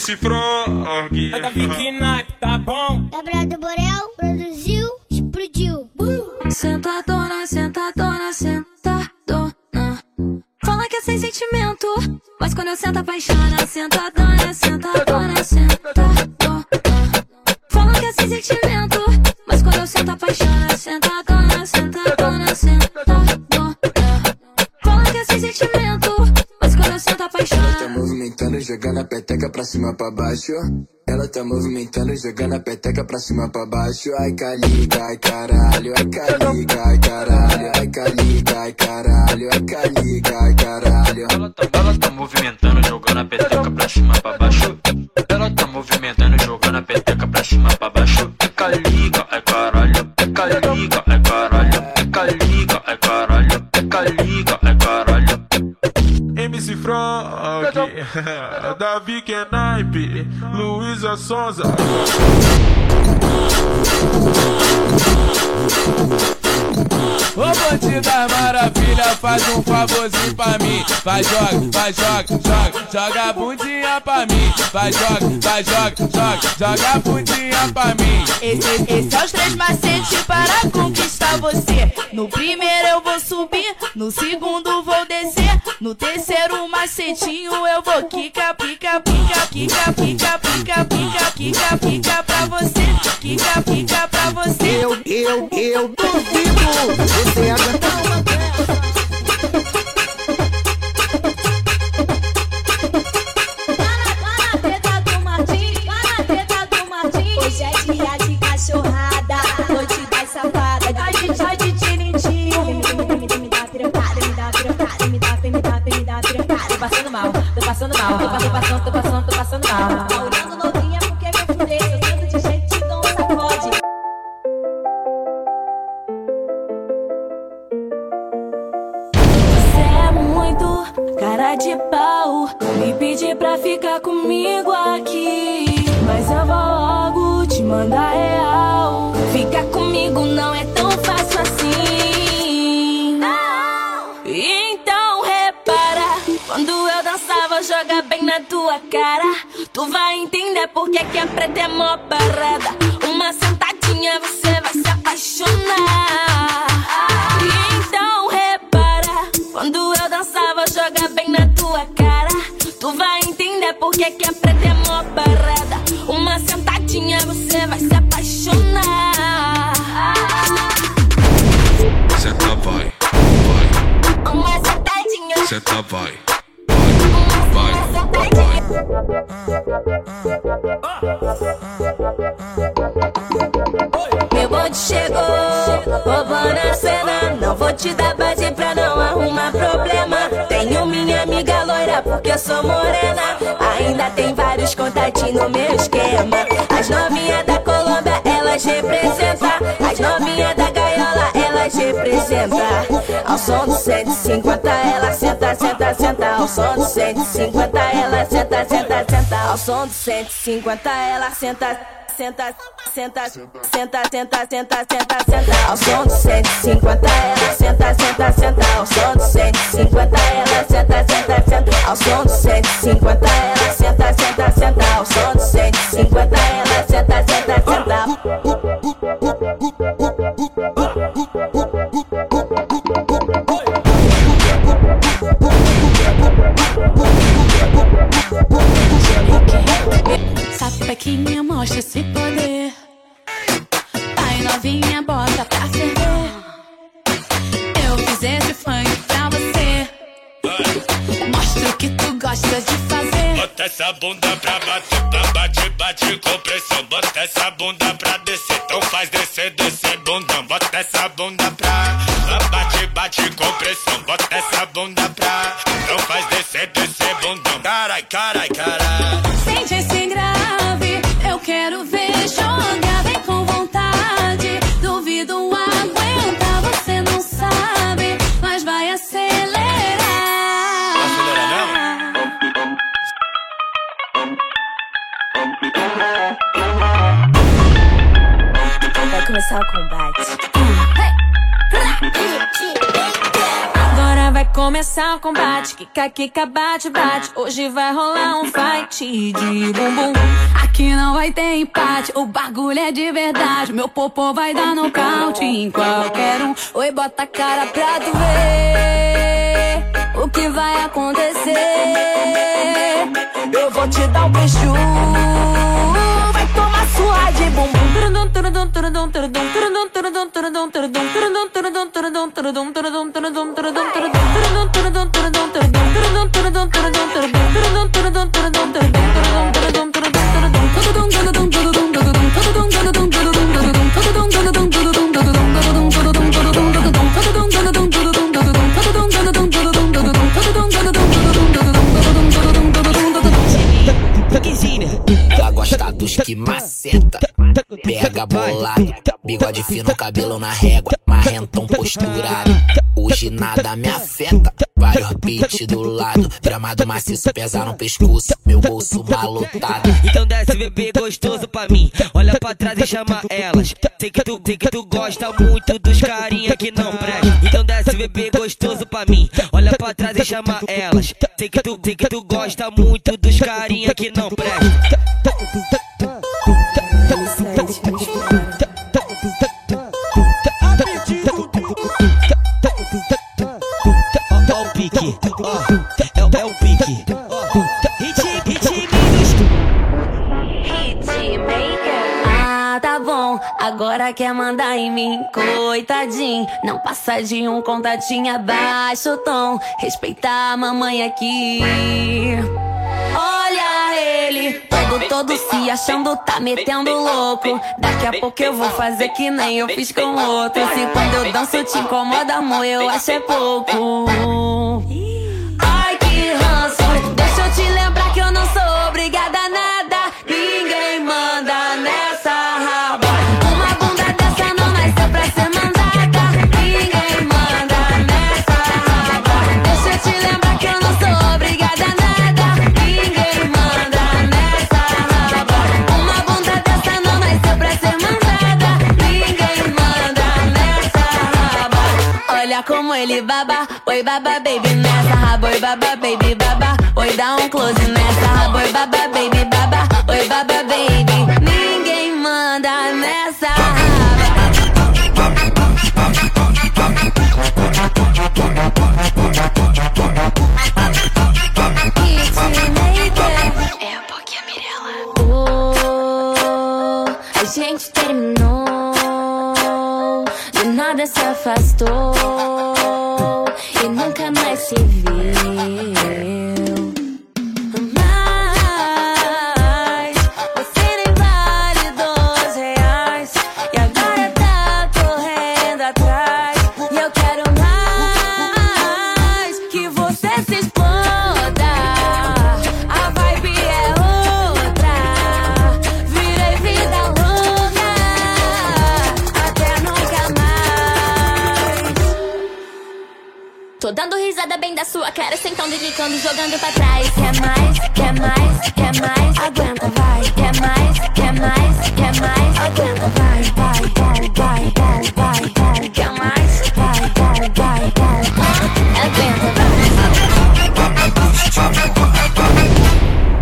MC Frog. É da Vicky tá bom? Gabriel do Borel produziu, explodiu. Uh! Sentadona, sentadona, sentadona. Fala que é sem sentimento, mas quando eu sento apaixona. Sentadona, sentadona, sentadona. Fala que é sem sentimento, mas quando eu sento apaixona. Sentadona, sentadona, sentadona. Jogando a peteca pra cima pra baixo. Ela tá movimentando, jogando a peteca pra cima pra baixo. Ai, caliga, ai, caralho. Ai, caliga, ai, caralho. Ai, caliga, ai, caralho. Ai, ai, caralho. Ela tá, ela tá movimentando, jogando a peteca pra cima pra baixo. Ela tá movimentando, jogando a peteca pra cima pra baixo. Davi Kenaipe. Luísa Sonza. Ô bandida maravilha, faz um favorzinho pra mim. Vai, joga, vai, joga, joga, joga a bundinha pra mim. Vai, joga, vai, joga, joga, joga a bundinha pra mim. Esse, esse é os três macetes para conquistar você. No primeiro eu vou subir, no segundo vou descer. No terceiro macetinho eu vou quica, pica, pica, quica, pica, pica, pica, quica, pica pra você. Quica, pica pra você. Eu, eu, eu duvido você aguentar uma mal, tô passando, tô passando, tô passando, tô passando mal. Tá olhando novinha porque eu fudei, eu tento de jeito te dou um sacode. Você é muito cara de pau. Me pedir pra ficar comigo aqui. Mas eu vou logo te mandar real. Ficar comigo não é joga bem na tua cara. Tu vai entender por que que a preta é mó parada. Uma sentadinha, você vai se apaixonar. Então repara. Quando eu dançava, joga bem na tua cara. Tu vai entender por que que a preta é mó parada. Uma sentadinha, você vai se apaixonar. Senta vai, vai. Uma sentadinha, Senta vai. Meu bonde chegou, roubando a cena. Não vou te dar base pra não arrumar problema. Tenho minha amiga loira porque eu sou morena. Ainda tem vários contatinhos no meu esquema. As novinhas da Colômbia, elas representam. As novinhas da gaiola, elas representam. Ao som do 150, ela senta, senta, senta. Ao som do 150, ela senta, senta, senta. Ao som do 150, ela senta senta, senta, senta, senta, senta, senta, senta. Ao som de 150, ela senta, senta, senta. Ao som de 150, ela senta, senta, senta. Ao som de 150, ela senta, senta, senta. Ao som de 150, ela senta, senta, senta. O que tu gosta de fazer. Bota essa bunda pra bater, pra bate, bate com pressão. Bota essa bunda pra descer, então faz descer, descer bundão. Bota essa bunda pra, pra bate, bate com pressão. Bota essa bunda pra, então faz descer, descer bundão. Carai, carai, carai. Kika, kika, bate, bate. Hoje vai rolar um fight de bumbum. Aqui não vai ter empate. O bagulho é de verdade. Meu popô vai dar nocaute em qualquer um. Oi, bota a cara pra tu ver o que vai acontecer. Eu vou te dar um beijo. Vai tomar sua de bumbum. Já que maceta. Pega bolado, bigode fino, cabelo na régua, marrentão posturado. Hoje nada me afeta. Vários beats do lado, gramado maciço pesa no pescoço, meu bolso malotado. Então desce bebê gostoso pra mim. Olha pra trás e chama elas. Sei que tu, sei que tu gosta muito dos carinha que não presta. Então desce bebê gostoso pra mim. Olha pra trás e chama elas. Sei que tu, sei que tu gosta muito dos carinha que não presta. Agora quer mandar em mim, coitadinho. Não passa de um contatinho abaixo o tom. Respeitar a mamãe aqui. Todo todo se achando, tá metendo louco. Daqui a pouco eu vou fazer que nem eu fiz com outro. Se quando eu danço te incomoda, amor, eu acho é pouco. Como ele baba, oi baba baby nessa. Raba, oi baba baby baba, oi dá um close nessa. Raba, oi baba baby baba, oi baba baby. Ninguém manda nessa. É Tô dando risada bem da sua cara, sentando, indicando, jogando pra trás. Quer mais, quer mais, quer mais, aguenta, vai. Quer mais, quer mais, quer mais, aguenta, vai, vai, vai, vai, vai, vai, vai. Quer mais, vai, vai, vai, vai, aguenta,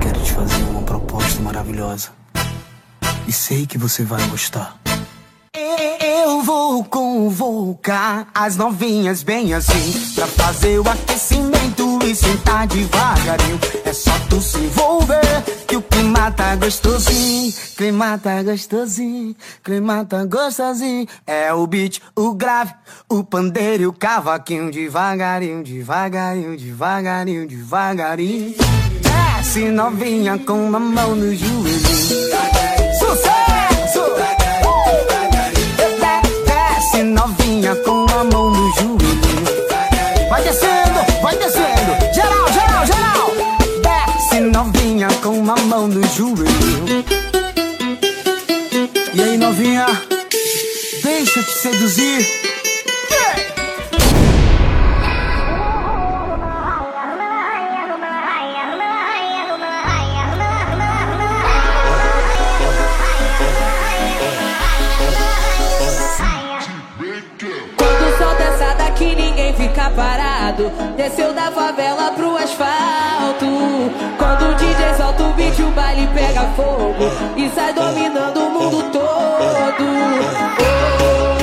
Quero te fazer uma proposta maravilhosa. E sei que você vai gostar. Eu vou convocar as novinhas bem assim Pra fazer o aquecimento e sentar devagarinho. É só tu se envolver que o clima tá gostosinho Clima tá gostosinho, clima tá gostosinho. É o beat, o grave, o pandeiro e o cavaquinho Devagarinho, devagarinho, devagarinho, devagarinho. Desce novinha com uma mão no joelho uma mão no joelho. E aí, novinha? Deixa te seduzir. parado. Desceu da favela pro asfalto. Quando o DJ solta o beat, o baile pega fogo. E sai dominando o mundo todo. Oh.